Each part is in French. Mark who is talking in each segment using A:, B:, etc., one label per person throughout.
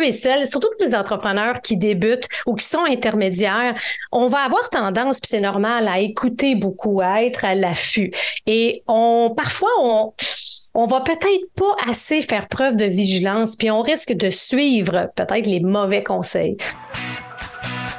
A: et celles, surtout pour les entrepreneurs qui débutent ou qui sont intermédiaires, on va avoir tendance, puis c'est normal, à écouter beaucoup, à être à l'affût. Et on, parfois, on, on va peut-être pas assez faire preuve de vigilance, puis on risque de suivre peut-être les mauvais conseils.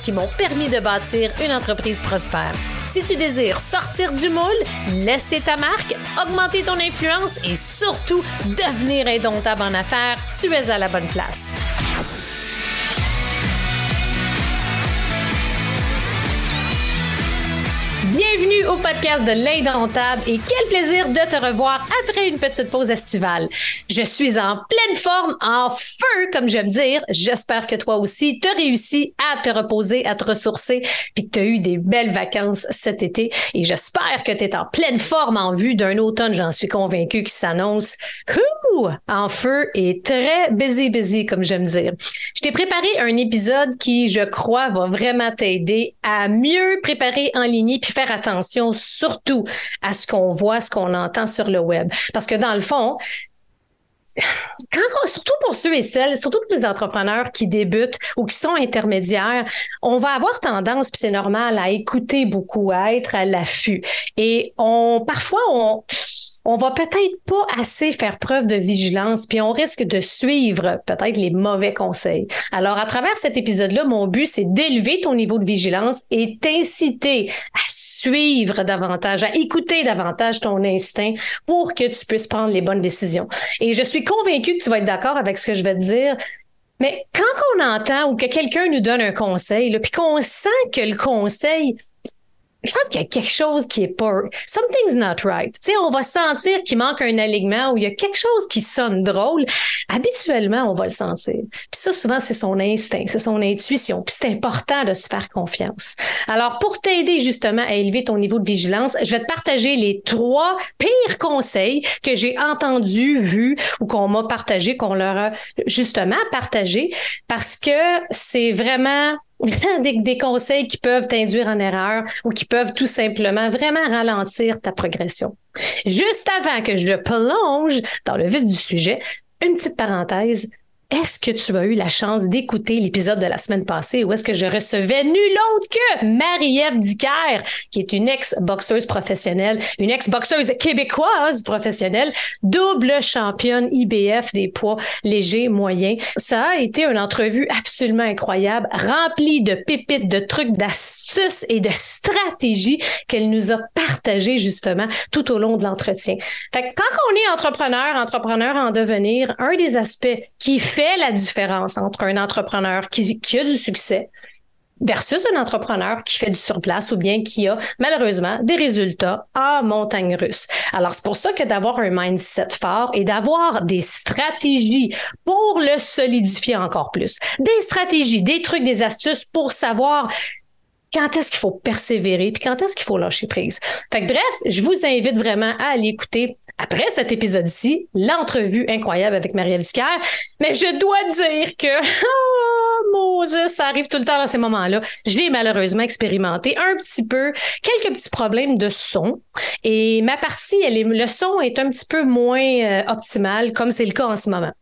B: qui m'ont permis de bâtir une entreprise prospère. Si tu désires sortir du moule, laisser ta marque, augmenter ton influence et surtout devenir indomptable en affaires, tu es à la bonne place. Bienvenue au podcast de l'Indomptable et quel plaisir de te revoir après une petite pause estivale. Je suis en pleine forme, en feu, comme j'aime dire. J'espère que toi aussi, tu as réussi à te reposer, à te ressourcer, puis que tu as eu des belles vacances cet été. Et j'espère que tu es en pleine forme en vue d'un automne, j'en suis convaincue, qui s'annonce en feu et très busy, busy, comme j'aime dire. Je t'ai préparé un épisode qui, je crois, va vraiment t'aider à mieux préparer en ligne puis faire attention surtout à ce qu'on voit, ce qu'on entend sur le web. Parce que dans le fond, surtout pour ceux et celles, surtout pour les entrepreneurs qui débutent ou qui sont intermédiaires, on va avoir tendance, puis c'est normal, à écouter beaucoup, à être à l'affût. Et on, parfois, on, on va peut-être pas assez faire preuve de vigilance, puis on risque de suivre peut-être les mauvais conseils. Alors, à travers cet épisode-là, mon but, c'est d'élever ton niveau de vigilance et t'inciter à suivre davantage, à écouter davantage ton instinct pour que tu puisses prendre les bonnes décisions. Et je suis convaincue que tu vas être d'accord avec ce que je vais te dire. Mais quand on entend ou que quelqu'un nous donne un conseil, puis qu'on sent que le conseil il semble qu'il y a quelque chose qui est pas. Something's not right. Tu sais, on va sentir qu'il manque un alignement ou il y a quelque chose qui sonne drôle. Habituellement, on va le sentir. Puis ça, souvent, c'est son instinct, c'est son intuition. Puis c'est important de se faire confiance. Alors, pour t'aider justement à élever ton niveau de vigilance, je vais te partager les trois pires conseils que j'ai entendus, vus ou qu'on m'a partagé, qu'on leur a justement partagé parce que c'est vraiment des, conseils qui peuvent t'induire en erreur ou qui peuvent tout simplement vraiment ralentir ta progression. Juste avant que je plonge dans le vif du sujet, une petite parenthèse, est-ce que tu as eu la chance d'écouter l'épisode de la semaine passée où est-ce que je recevais nul autre que Marie-Ève Dicker, qui est une ex-boxeuse professionnelle, une ex-boxeuse québécoise professionnelle, double championne IBF des poids légers, moyens. Ça a été une entrevue absolument incroyable, remplie de pépites, de trucs, d'astuces et de stratégies qu'elle nous a partagées justement tout au long de l'entretien. Fait que quand on est entrepreneur, entrepreneur en devenir, un des aspects qui fait la différence entre un entrepreneur qui, a du succès versus un entrepreneur qui fait du surplace ou bien qui a malheureusement des résultats en montagne russe. Alors c'est pour ça que d'avoir un mindset fort et d'avoir des stratégies pour le solidifier encore plus. Des stratégies, des trucs, des astuces pour savoir quand est-ce qu'il faut persévérer puis quand est-ce qu'il faut lâcher prise. Fait que bref, je vous invite vraiment à aller écouter après cet épisode-ci, l'entrevue incroyable avec Marie-Ève Mais je dois dire que, ça arrive tout le temps dans ces moments-là. Je l'ai malheureusement expérimenté un petit peu, quelques petits problèmes de son. Et ma partie, elle est, le son est un petit peu moins euh, optimal, comme c'est le cas en ce moment.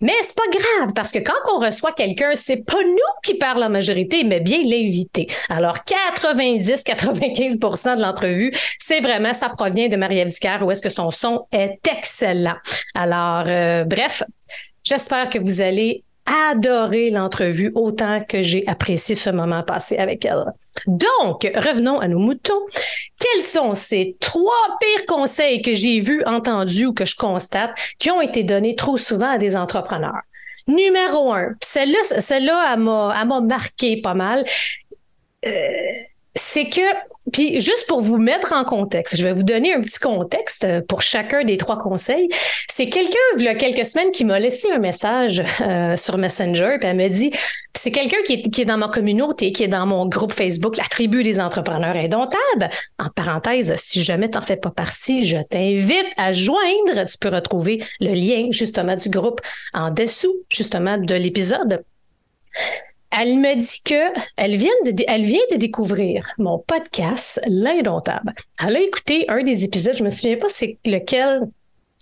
B: Mais c'est pas grave, parce que quand on reçoit quelqu'un, c'est pas nous qui parlons en majorité, mais bien l'invité. Alors, 90-95% de l'entrevue, c'est vraiment, ça provient de Marie-Ève où est-ce que son son est excellent. Alors, euh, bref, j'espère que vous allez adorer l'entrevue autant que j'ai apprécié ce moment passé avec elle. Donc, revenons à nos moutons. Quels sont ces trois pires conseils que j'ai vus, entendus ou que je constate qui ont été donnés trop souvent à des entrepreneurs? Numéro un, celle-là, celle-là, elle m'a, marqué pas mal. Euh,
A: c'est que puis juste pour vous mettre en contexte, je vais vous donner un petit contexte euh, pour chacun des trois conseils. C'est quelqu'un, il y a quelques semaines, qui m'a laissé un message euh, sur Messenger, puis elle me dit, c'est quelqu'un qui est, qui est dans ma communauté, qui est dans mon groupe Facebook, la tribu des entrepreneurs indomptables. En parenthèse, si jamais tu n'en fais pas partie, je t'invite à joindre. Tu peux retrouver le lien justement du groupe en dessous justement de l'épisode elle me dit que elle vient de, elle vient de découvrir mon podcast L'Indomptable. Elle a écouté un des épisodes, je me souviens pas c'est lequel.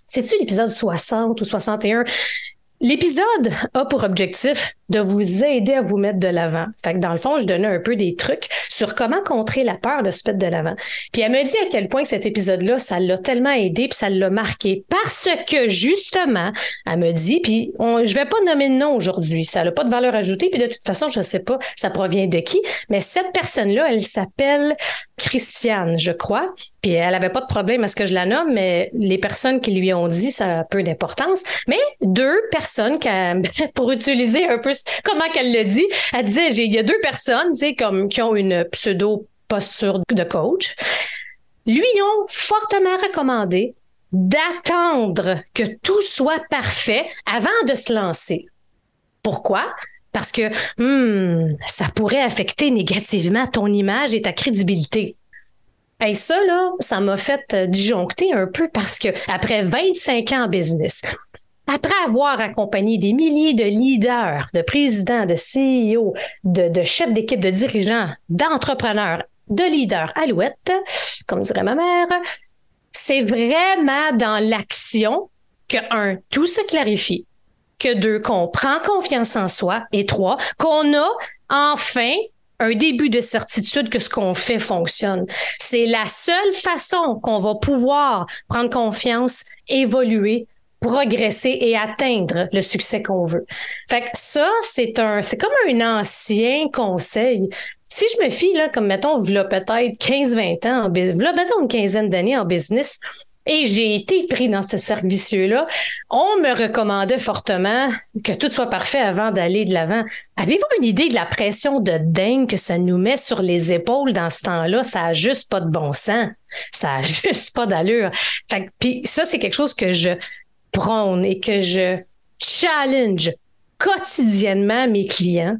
A: C'est-tu l'épisode 60 ou 61? L'épisode a pour objectif de vous aider à vous mettre de l'avant. Fait que dans le fond, je donnais un peu des trucs sur comment contrer la peur de se mettre de l'avant. Puis elle me dit à quel point cet épisode-là, ça l'a tellement aidé puis ça l'a marqué parce que justement, elle me dit, puis on, je vais pas nommer de nom aujourd'hui, ça n'a pas de valeur ajoutée puis de toute façon, je sais pas, ça provient de qui, mais cette personne-là, elle s'appelle Christiane, je crois. Puis elle avait pas de problème à ce que je la nomme, mais les personnes qui lui ont dit, ça a peu d'importance. Mais deux personnes, qui, pour utiliser un peu comment qu'elle le dit. Elle disait, il y a deux personnes, tu sais, comme, qui ont une pseudo posture de coach, lui ont fortement recommandé d'attendre que tout soit parfait avant de se lancer. Pourquoi? Parce que hmm, ça pourrait affecter négativement ton image et ta crédibilité. Et ça, là, ça m'a fait disjoncter un peu parce que après 25 ans en business, après avoir accompagné des milliers de leaders, de présidents, de CEO, de, chefs d'équipe, de dirigeants, d'entrepreneurs, de leaders alouettes, comme dirait ma mère, c'est vraiment dans l'action que, un, tout se clarifie, que deux, qu'on prend confiance en soi, et trois, qu'on a enfin un début de certitude que ce qu'on fait fonctionne. C'est la seule façon qu'on va pouvoir prendre confiance, évoluer, progresser et atteindre le succès qu'on veut. Fait que ça, c'est un, c'est comme un ancien conseil. Si je me fie, là, comme mettons, v'là peut-être 15-20 ans en v'là mettons une quinzaine d'années en business, et j'ai été pris dans ce service là On me recommandait fortement que tout soit parfait avant d'aller de l'avant. Avez-vous une idée de la pression de dingue que ça nous met sur les épaules dans ce temps-là? Ça a juste pas de bon sens. Ça a juste pas d'allure. Puis ça, c'est quelque chose que je, prône et que je challenge quotidiennement mes clients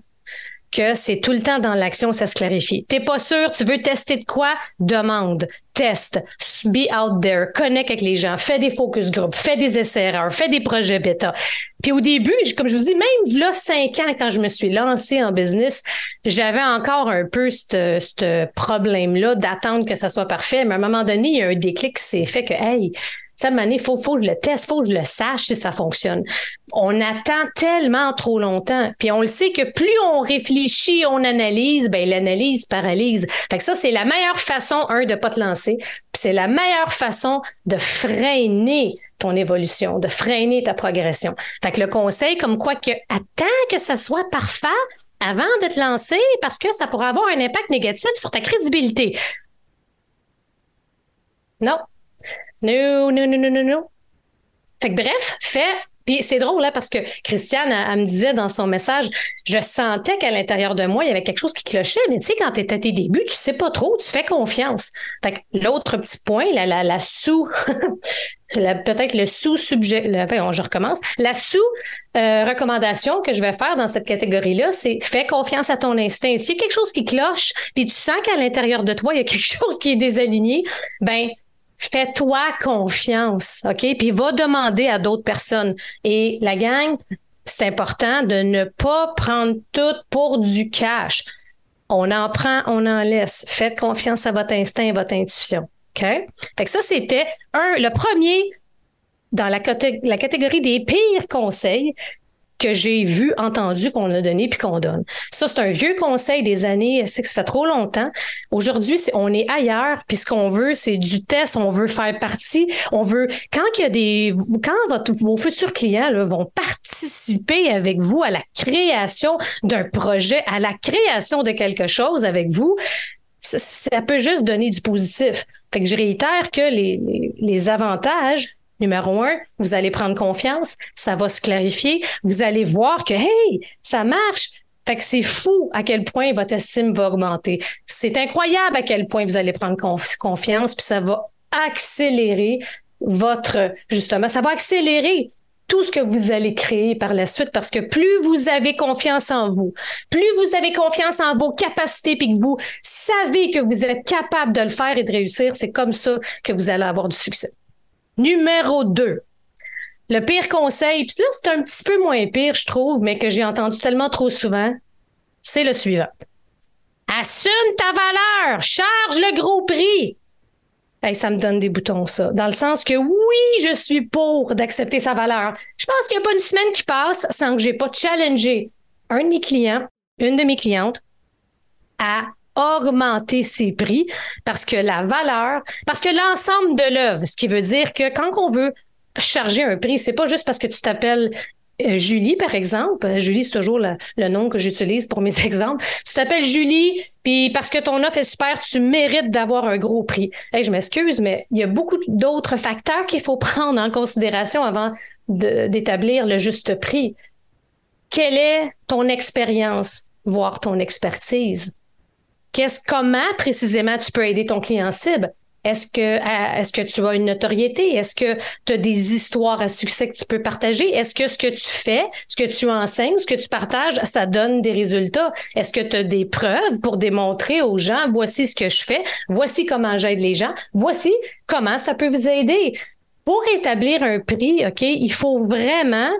A: que c'est tout le temps dans l'action, ça se clarifie. T'es pas sûr, tu veux tester de quoi? Demande, teste, be out there, connecte avec les gens, fais des focus groups, fais des essais erreurs, fais des projets bêta. Puis au début, comme je vous dis, même là, cinq ans, quand je me suis lancée en business, j'avais encore un peu ce problème-là d'attendre que ça soit parfait. Mais à un moment donné, il y a un déclic qui s'est fait que, hey, ça, il faut, que je le teste, faut que je le sache si ça fonctionne. On attend tellement trop longtemps. Puis on le sait que plus on réfléchit, on analyse, ben l'analyse paralyse. Fait que ça, c'est la meilleure façon, un, de pas te lancer. C'est la meilleure façon de freiner ton évolution, de freiner ta progression. Fait que le conseil, comme quoi que attends que ça soit parfait avant de te lancer parce que ça pourrait avoir un impact négatif sur ta crédibilité. Non, non, non, non, non, non, non. Fait que bref, fait. Puis c'est drôle là parce que Christiane, elle, me disait dans son message, je sentais qu'à l'intérieur de moi, il y avait quelque chose qui clochait. Mais tu sais, quand tu à tes débuts, tu sais pas trop, tu fais confiance. Fait que l'autre petit point, la, la, la sous, peut-être le sous-sujet, je recommence. La sous-recommandation que je vais faire dans cette catégorie-là, c'est fais confiance à ton instinct. S'il y a quelque chose qui cloche, puis tu sens qu'à l'intérieur de toi, il y a quelque chose qui est désaligné, ben fais-toi confiance, OK? Puis va demander à d'autres personnes. Et la gang, c'est important de ne pas prendre tout pour du cash. On en prend, on en laisse. Faites confiance à votre instinct et votre intuition. OK? Fait que ça, c'était un, le premier dans la, la catégorie des pires conseils que j'ai vu, entendu qu'on a donné puis qu'on donne. Ça, c'est un vieux conseil des années, c'est que ça fait trop longtemps. Aujourd'hui, on est ailleurs, puis ce qu'on veut, c'est du test, on veut faire partie, on veut, quand il y a des, quand vos futurs clients vont participer avec vous à la création d'un projet, à la création de quelque chose avec vous, ça, peut juste donner du positif. Fait que je réitère que les avantages Numéro un, vous allez prendre confiance, ça va se clarifier, vous allez voir que, hey, ça marche. Fait que c'est fou à quel point votre estime va augmenter. C'est incroyable à quel point vous allez prendre confiance, puis ça va accélérer votre, justement, ça va accélérer tout ce que vous allez créer par la suite parce que plus vous avez confiance en vous, plus vous avez confiance en vos capacités puis que vous savez que vous êtes capable de le faire et de réussir, c'est comme ça que vous allez avoir du succès. Numéro 2. Le pire conseil, puis là c'est un petit peu moins pire je trouve, mais que j'ai entendu tellement trop souvent, c'est le suivant. Assume ta valeur, charge le gros prix ça me donne des boutons, ça. Dans le sens que oui, je suis pour d'accepter sa valeur. Je pense qu'il n'y a pas une semaine qui passe sans que j'ai pas challengé un de mes clients, une de mes clientes, à augmenter ses prix parce que la valeur, parce que l'ensemble de l'œuvre, ce qui veut dire que quand on veut charger un prix, c'est pas juste parce que tu t'appelles euh, Julie, par exemple, euh, Julie, c'est toujours le, nom que j'utilise pour mes exemples. Tu t'appelles Julie, puis parce que ton offre est super, tu mérites d'avoir un gros prix. Hey, je m'excuse, mais il y a beaucoup d'autres facteurs qu'il faut prendre en considération avant d'établir le juste prix. Quelle est ton expérience, voire ton expertise? Qu'est-ce, comment précisément tu peux aider ton client cible? Est-ce que, est-ce que tu as une notoriété? Est-ce que tu as des histoires à succès que tu peux partager? Est-ce que ce que tu fais, ce que tu enseignes, ce que tu partages, ça donne des résultats? Est-ce que tu as des preuves pour démontrer aux gens, voici ce que je fais, voici comment j'aide les gens, voici comment ça peut vous aider? Pour établir un prix, OK, il faut vraiment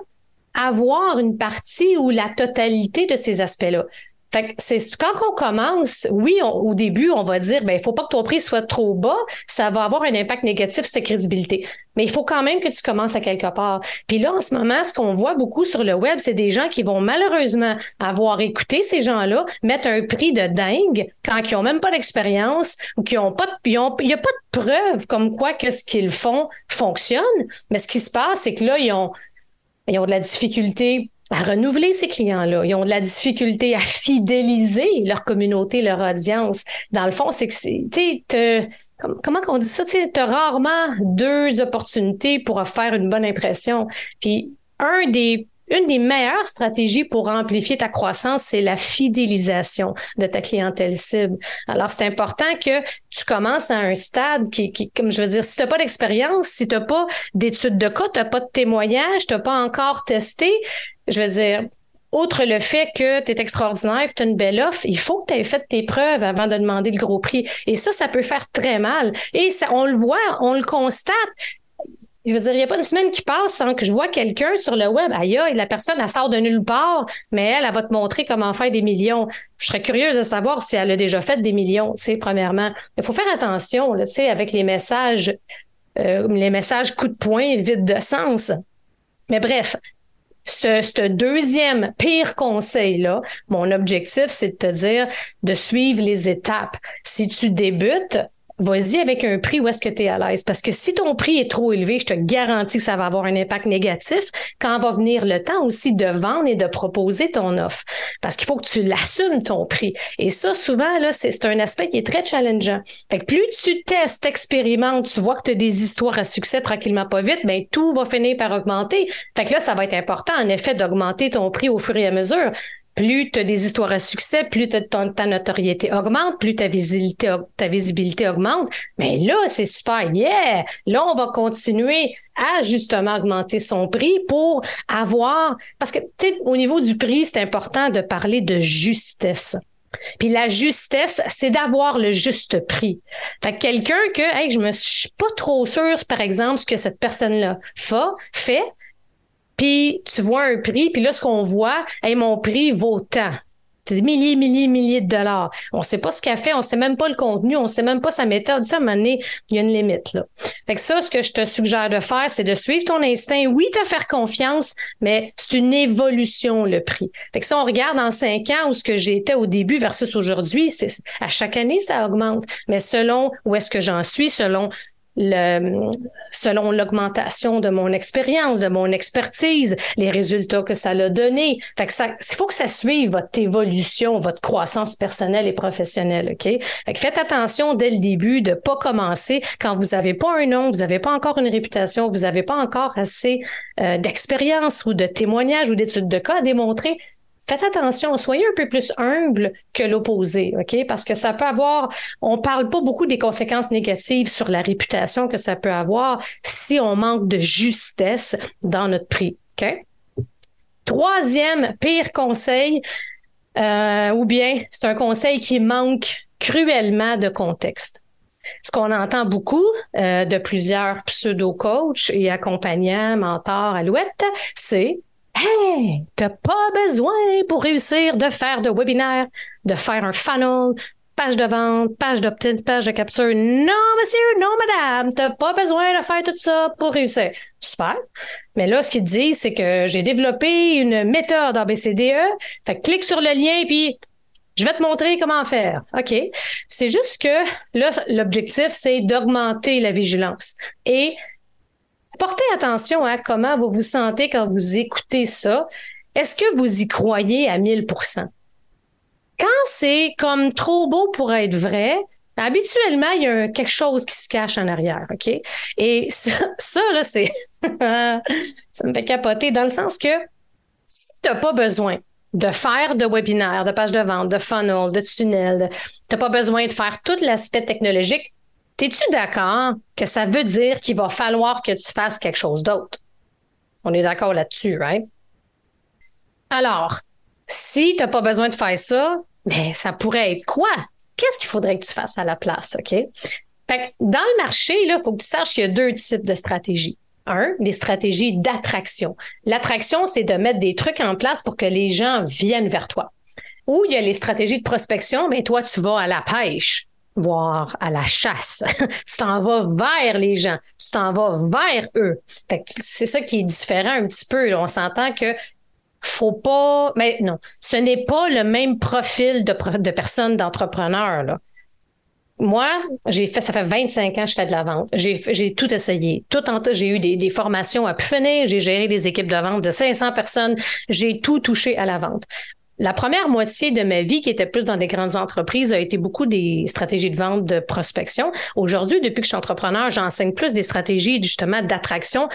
A: avoir une partie ou la totalité de ces aspects-là. Fait que c'est quand on commence, oui, au début, on va dire, ben, il faut pas que ton prix soit trop bas, ça va avoir un impact négatif sur ta crédibilité. Mais il faut quand même que tu commences à quelque part. Puis là, en ce moment, ce qu'on voit beaucoup sur le web, c'est des gens qui vont malheureusement avoir écouté ces gens-là, mettre un prix de dingue quand ils ont même pas d'expérience ou qui ont pas de, il y a pas de preuve comme quoi que ce qu'ils font fonctionne. Mais ce qui se passe, c'est que là, ils ont, ils ont de la difficulté à renouveler ces clients-là. Ils ont de la difficulté à fidéliser leur communauté, leur audience. Dans le fond, c'est que c'est, comment on dit ça? Tu as rarement deux opportunités pour faire une bonne impression. Puis un des une des meilleures stratégies pour amplifier ta croissance, c'est la fidélisation de ta clientèle cible. Alors, c'est important que tu commences à un stade qui, comme je veux dire, si tu n'as pas d'expérience, si tu n'as pas d'études de cas, tu n'as pas de témoignages, tu n'as pas encore testé, je veux dire, outre le fait que tu es extraordinaire, tu as une belle offre, il faut que tu aies fait tes preuves avant de demander le gros prix. Et ça, ça peut faire très mal. Et ça, on le voit, on le constate. Je veux dire, il n'y a pas une semaine qui passe sans que je vois quelqu'un sur le web. Aïe, la personne, elle sort de nulle part, mais elle, elle va te montrer comment faire des millions. Je serais curieuse de savoir si elle a déjà fait des millions, tu sais, premièrement. Il faut faire attention, tu sais, avec les messages, euh, les messages coup de poing, vide de sens. Mais bref, ce, ce, deuxième pire conseil-là, mon objectif, c'est de te dire de suivre les étapes. Si tu débutes, vas-y avec un prix où est-ce que tu es à l'aise. Parce que si ton prix est trop élevé, je te garantis que ça va avoir un impact négatif quand va venir le temps aussi de vendre et de proposer ton offre. Parce qu'il faut que tu l'assumes ton prix. Et ça, souvent, là, c'est un aspect qui est très challengeant. Fait que plus tu testes, expérimentes, tu vois que tu as des histoires à succès tranquillement pas vite, ben tout va finir par augmenter. Fait que là, ça va être important, en effet, d'augmenter ton prix au fur et à mesure plus tu as des histoires à succès, plus ta notoriété augmente, plus ta visibilité, ta visibilité augmente. Mais là, c'est super, yeah! Là, on va continuer à justement augmenter son prix pour avoir, parce que, tu sais, au niveau du prix, c'est important de parler de justesse. Puis la justesse, c'est d'avoir le juste prix. Fait que quelqu'un que, hey, je me suis pas trop sûre, par exemple, ce que cette personne-là fait, puis tu vois un prix, puis là, ce qu'on voit, hey, mon prix vaut tant. Des milliers, milliers, milliers de dollars. On sait pas ce qu'elle fait, on sait même pas le contenu, on sait même pas sa méthode. Ça, à un moment donné, il y a une limite, là. Fait que ça, ce que je te suggère de faire, c'est de suivre ton instinct. Oui, te faire confiance, mais c'est une évolution, le prix. Fait que ça, on regarde en cinq ans où ce que j'étais au début versus aujourd'hui, à chaque année, ça augmente. Mais selon où est-ce que j'en suis, selon le, selon l'augmentation de mon expérience, de mon expertise, les résultats que ça a donné. Fait que ça, il faut que ça suive votre évolution, votre croissance personnelle et professionnelle, OK? Fait que faites attention dès le début de pas commencer quand vous n'avez pas un nom, vous n'avez pas encore une réputation, vous n'avez pas encore assez euh, d'expérience ou de témoignages ou d'études de cas à démontrer faites attention, soyez un peu plus humble que l'opposé, OK? Parce que ça peut avoir, on parle pas beaucoup des conséquences négatives sur la réputation que ça peut avoir si on manque de justesse dans notre prix, OK? Troisième pire conseil, euh, ou bien c'est un conseil qui manque cruellement de contexte. Ce qu'on entend beaucoup euh, de plusieurs pseudo-coachs et accompagnants, mentors, alouettes, c'est Hey, t'as pas besoin pour réussir de faire de webinaire, de faire un funnel, page de vente, page d'opt-in, page de capture. Non, monsieur, non, madame, t'as pas besoin de faire tout ça pour réussir. Super. Mais là, ce qu'ils disent, c'est que j'ai développé une méthode ABCDE. Fait clique sur le lien, puis je vais te montrer comment faire. OK. C'est juste que là, l'objectif, c'est d'augmenter la vigilance. Et portez attention à comment vous vous sentez quand vous écoutez ça. Est-ce que vous y croyez à 1000% Quand c'est comme trop beau pour être vrai, habituellement, il y a quelque chose qui se cache en arrière, OK? Et ça, ça là, c'est... ça me fait capoter dans le sens que si tu n'as pas besoin de faire de webinaire, de page de vente, de funnel, de tunnel. Tu n'as pas besoin de faire tout l'aspect technologique. Es-tu d'accord que ça veut dire qu'il va falloir que tu fasses quelque chose d'autre? On est d'accord là-dessus, right? Alors, si tu n'as pas besoin de faire ça, mais ça pourrait être quoi? Qu'est-ce qu'il faudrait que tu fasses à la place, OK? Fait dans le marché, il faut que tu saches qu'il y a deux types de stratégies un, les stratégies d'attraction. L'attraction, c'est de mettre des trucs en place pour que les gens viennent vers toi. Ou il y a les stratégies de prospection, mais toi, tu vas à la pêche, voire à la chasse. tu t'en vas vers les gens, tu t'en vas vers eux. c'est ça qui est différent un petit peu. On s'entend que faut pas, mais non, ce n'est pas le même profil de, de personnes d'entrepreneurs moi, j'ai fait, ça fait 25 ans que je fais de la vente. J'ai tout essayé. Tout j'ai eu des, formations à pu J'ai géré des équipes de vente de 500 personnes. J'ai tout touché à la vente. La première moitié de ma vie, qui était plus dans des grandes entreprises, a été beaucoup des stratégies de vente, de prospection. Aujourd'hui, depuis que je suis entrepreneur, j'enseigne plus des stratégies justement d'attraction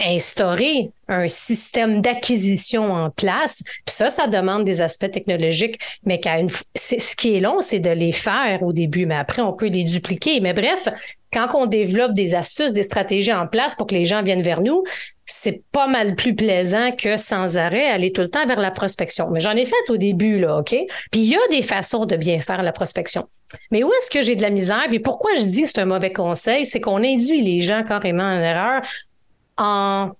A: instaurer un système d'acquisition en place. Puis ça, ça demande des aspects technologiques, mais qu'à ce qui est long, c'est de les faire au début, mais après, on peut les dupliquer. Mais bref, quand on développe des astuces, des stratégies en place pour que les gens viennent vers nous, c'est pas mal plus plaisant que sans arrêt aller tout le temps vers la prospection. Mais j'en ai fait au début, là, OK? Puis il y a des façons de bien faire la prospection. Mais où est-ce que j'ai de la misère? Puis pourquoi je dis que c'est un mauvais conseil? C'est qu'on induit les gens carrément en erreur en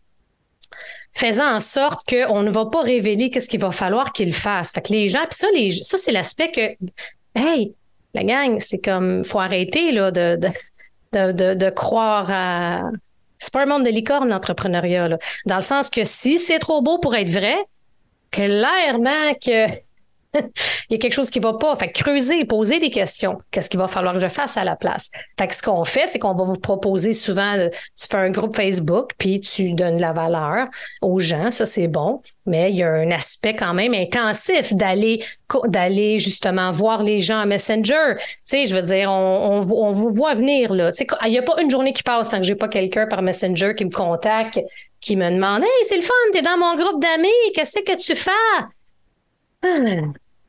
A: faisant en sorte qu'on ne va pas révéler qu'est-ce qu'il va falloir qu'ils fassent. Fait que les gens, puis ça, ça c'est l'aspect que, hey, la gang, c'est comme, faut arrêter là, de, de, de, de, croire à. C'est pas un monde de licorne, l'entrepreneuriat. Dans le sens que si c'est trop beau pour être vrai, clairement que il y a quelque chose qui va pas. Fait creuser, poser des questions. Qu'est-ce qu'il va falloir que je fasse à la place? Fait que ce qu'on fait, c'est qu'on va vous proposer souvent, tu fais un groupe Facebook, puis tu donnes la valeur aux gens. Ça, c'est bon. Mais il y a un aspect quand même intensif d'aller d'aller justement voir les gens à Messenger. Tu sais, je veux dire, on, on, vous voit venir là. Tu sais, il n'y a pas une journée qui passe sans que j'ai pas quelqu'un par Messenger qui me contacte, qui me demande Hey, c'est le fun, t'es dans mon groupe d'amis, qu'est-ce que tu fais?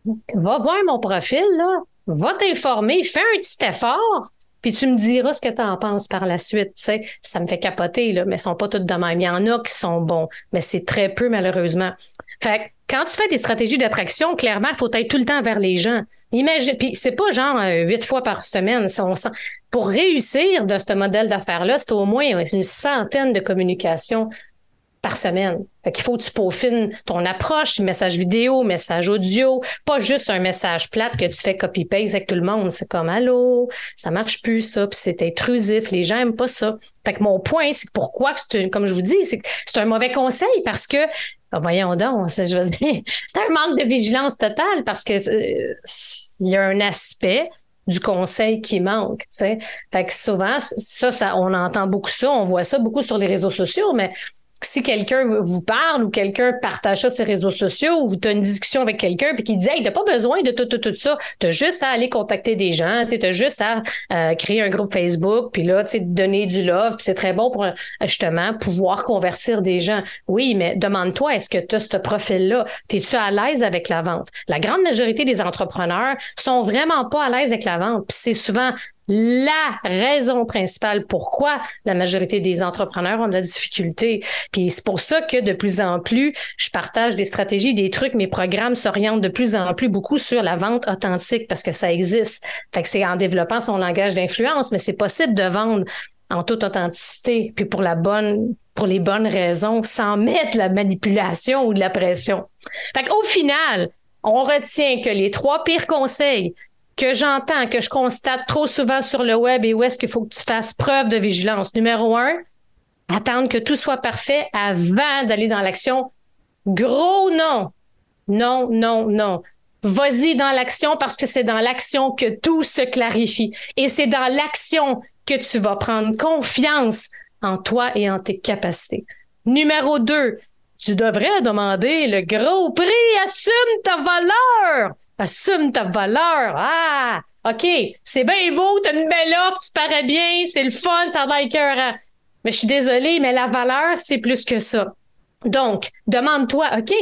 A: Va voir mon profil, là. Va t'informer, fais un petit effort, puis tu me diras ce que tu en penses par la suite. Ça me fait capoter, là, mais ils sont pas toutes de même. Il y en a qui sont bons, mais c'est très peu, malheureusement. Fait quand tu fais des stratégies d'attraction, clairement, il faut être tout le temps vers les gens. Imagine, puis c'est pas genre euh, huit fois par semaine. Pour réussir de ce modèle d'affaires-là, c'est au moins une centaine de communications par semaine. Fait qu'il faut que tu peaufines ton approche, message vidéo, message audio, pas juste un message plate que tu fais copy-paste avec tout le monde. C'est comme Allô, ça marche plus, ça, puis c'est intrusif, les gens aiment pas ça. Fait que mon point, c'est pourquoi c'est comme je vous dis, c'est c'est un mauvais conseil parce que ah, voyons donc, je veux dire, c'est un manque de vigilance totale parce que euh, il y a un aspect du conseil qui manque. sais. Fait que souvent, ça, ça, on entend beaucoup ça, on voit ça beaucoup sur les réseaux sociaux, mais si quelqu'un vous parle ou quelqu'un partage ça sur les réseaux sociaux ou tu as une discussion avec quelqu'un puis qui dit Hey, t'as pas besoin de tout, tout, tout ça. T'as juste à aller contacter des gens, tu as juste à euh, créer un groupe Facebook, puis là, tu sais, donner du love, puis c'est très bon pour justement pouvoir convertir des gens. Oui, mais demande-toi, est-ce que tu as ce profil-là? T'es-tu à l'aise avec la vente? La grande majorité des entrepreneurs sont vraiment pas à l'aise avec la vente. Puis c'est souvent la raison principale pourquoi la majorité des entrepreneurs ont de la difficulté. Puis c'est pour ça que de plus en plus, je partage des stratégies, des trucs, mes programmes s'orientent de plus en plus beaucoup sur la vente authentique parce que ça existe. Fait que c'est en développant son langage d'influence, mais c'est possible de vendre en toute authenticité, puis pour la bonne, pour les bonnes raisons, sans mettre la manipulation ou de la pression. Fait qu'au final, on retient que les trois pires conseils que j'entends, que je constate trop souvent sur le web et où est-ce qu'il faut que tu fasses preuve de vigilance. Numéro un, attendre que tout soit parfait avant d'aller dans l'action. Gros non. Non, non, non. Vas-y dans l'action parce que c'est dans l'action que tout se clarifie. Et c'est dans l'action que tu vas prendre confiance en toi et en tes capacités. Numéro deux, tu devrais demander le gros prix. Assume ta valeur. Assume ta valeur. Ah, OK, c'est bien beau, t'as une belle offre, tu parais bien, c'est le fun, ça va être écœurant. Mais je suis désolée, mais la valeur, c'est plus que ça. Donc, demande-toi, OK,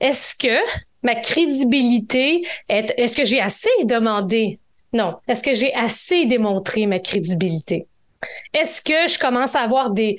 A: est-ce que ma crédibilité, est, est-ce que j'ai assez demandé? Non. Est-ce que j'ai assez démontré ma crédibilité? Est-ce que je commence à avoir des,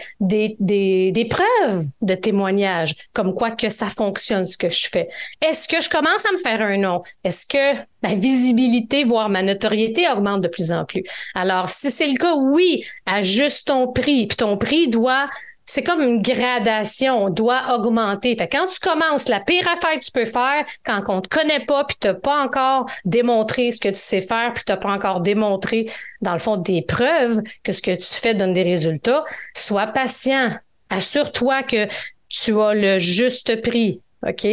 A: preuves de témoignages comme quoi que ça fonctionne ce que je fais? Est-ce que je commence à me faire un nom? Est-ce que ma visibilité, voire ma notoriété augmente de plus en plus? Alors, si c'est le cas, oui, ajuste ton prix. Puis ton prix doit c'est comme une gradation, on doit augmenter. Quand tu commences, la pire affaire que tu peux faire, quand on te connaît pas, puis tu n'as pas encore démontré ce que tu sais faire, puis tu n'as pas encore démontré, dans le fond, des preuves que ce que tu fais donne des résultats, sois patient. Assure-toi que tu as le juste prix. OK?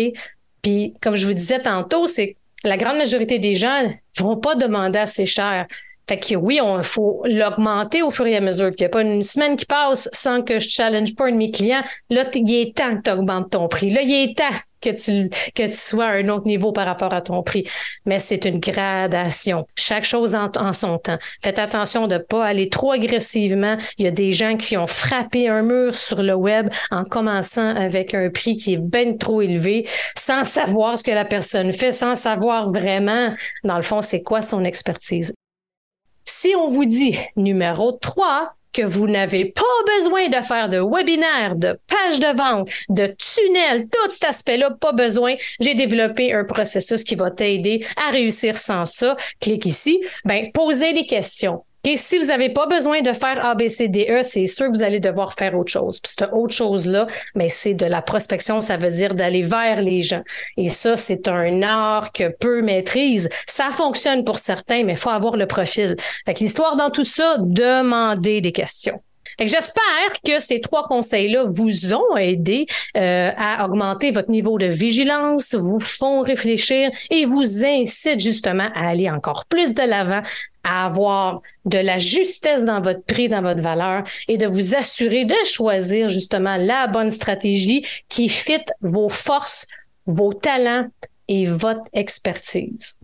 A: Puis, comme je vous disais tantôt, c'est la grande majorité des gens vont pas demander assez cher. Fait que oui, il faut l'augmenter au fur et à mesure. Puis il n'y a pas une semaine qui passe sans que je challenge pas un de mes clients. Là, il est temps que tu augmentes ton prix. Là, il est temps que tu, que tu sois à un autre niveau par rapport à ton prix. Mais c'est une gradation. Chaque chose en, son temps. Faites attention de ne pas aller trop agressivement. Il y a des gens qui ont frappé un mur sur le web en commençant avec un prix qui est bien trop élevé, sans savoir ce que la personne fait, sans savoir vraiment, dans le fond, c'est quoi son expertise. Si on vous dit numéro 3, que vous n'avez pas besoin de faire de webinaire, de page de vente, de tunnel, tout cet aspect-là, pas besoin. J'ai développé un processus qui va t'aider à réussir sans ça. Clique ici. Ben, posez des questions. Et si vous n'avez pas besoin de faire ABCDE, c'est sûr que vous allez devoir faire autre chose. Puis cette autre chose-là, mais c'est de la prospection, ça veut dire d'aller vers les gens. Et ça, c'est un art que peu maîtrisent. Ça fonctionne pour certains, mais il faut avoir le profil. Fait que l'histoire dans tout ça, demandez des questions. J'espère que ces trois conseils-là vous ont aidé euh, à augmenter votre niveau de vigilance, vous font réfléchir et vous incitent justement à aller encore plus de l'avant à avoir de la justesse dans votre prix, dans votre valeur et de vous assurer de choisir justement la bonne stratégie qui fit vos forces, vos talents et votre expertise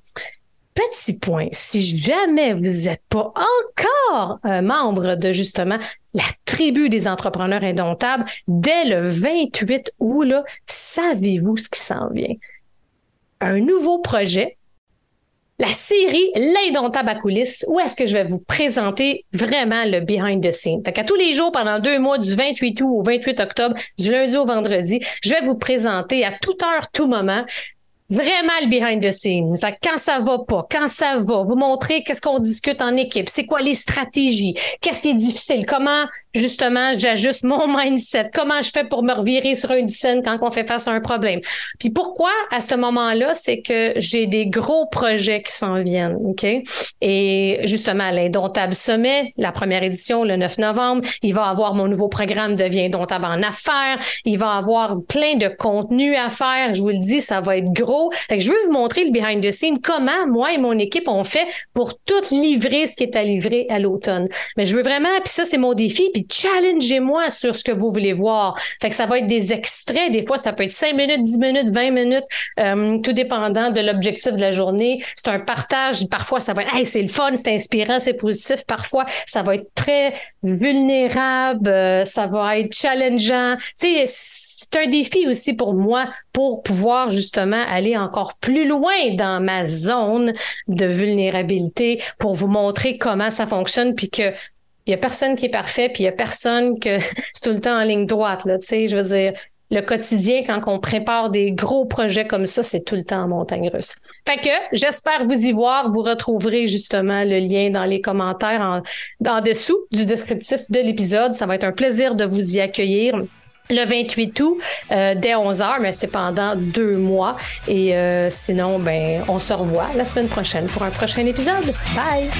A: petit point, si jamais vous n'êtes pas encore un membre de justement la tribu des entrepreneurs indomptables, dès le 28 août, savez-vous ce qui s'en vient? Un nouveau projet la série L'indomptable à coulisses, où est-ce que je vais vous présenter vraiment le behind the scenes. Fait qu'à tous les jours, pendant deux mois, du 28 août au 28 octobre, du lundi au vendredi, je vais vous présenter à toute heure, tout moment, vraiment le behind the scenes. Fait quand ça va pas, quand ça va, vous montrer qu'est-ce qu'on discute en équipe, c'est quoi les stratégies, qu'est-ce qui est difficile, comment justement j'ajuste mon mindset, comment je fais pour me revirer sur une scène quand on fait face à un problème? Puis pourquoi à ce moment-là, c'est que j'ai des gros projets qui s'en viennent, OK? Et justement, l'Indomptable Sommet, la première édition le 9 novembre, il va avoir mon nouveau programme Devient Indomptable en affaires, il va avoir plein de contenu à faire, je vous le dis, ça va être gros je veux vous montrer le behind the scenes, comment moi et mon équipe on fait pour tout livrer ce qui est à livrer à l'automne. Mais je veux vraiment, puis ça c'est mon défi, puis challengez-moi sur ce que vous voulez voir. Fait que ça va être des extraits. Des fois, ça peut être 5 minutes, 10 minutes, 20 minutes, euh, tout dépendant de l'objectif de la journée. C'est un partage. Parfois, ça va être, hey, c'est le fun, c'est inspirant, c'est positif. Parfois, ça va être très vulnérable, euh, ça va être challengeant. C'est un défi aussi pour moi pour pouvoir justement aller encore plus loin dans ma zone de vulnérabilité pour vous montrer comment ça fonctionne puis que il y a personne qui est parfait puis il y a personne que c'est tout le temps en ligne droite là, je veux dire le quotidien, quand on prépare des gros projets comme ça, c'est tout le temps en montagne russe. Fait que j'espère vous y voir. Vous retrouverez justement le lien dans les commentaires en, en dessous du descriptif de l'épisode. Ça va être un plaisir de vous y accueillir le 28 août euh, dès 11 h mais c'est pendant deux mois. Et euh, sinon, ben, on se revoit la semaine prochaine pour un prochain épisode. Bye!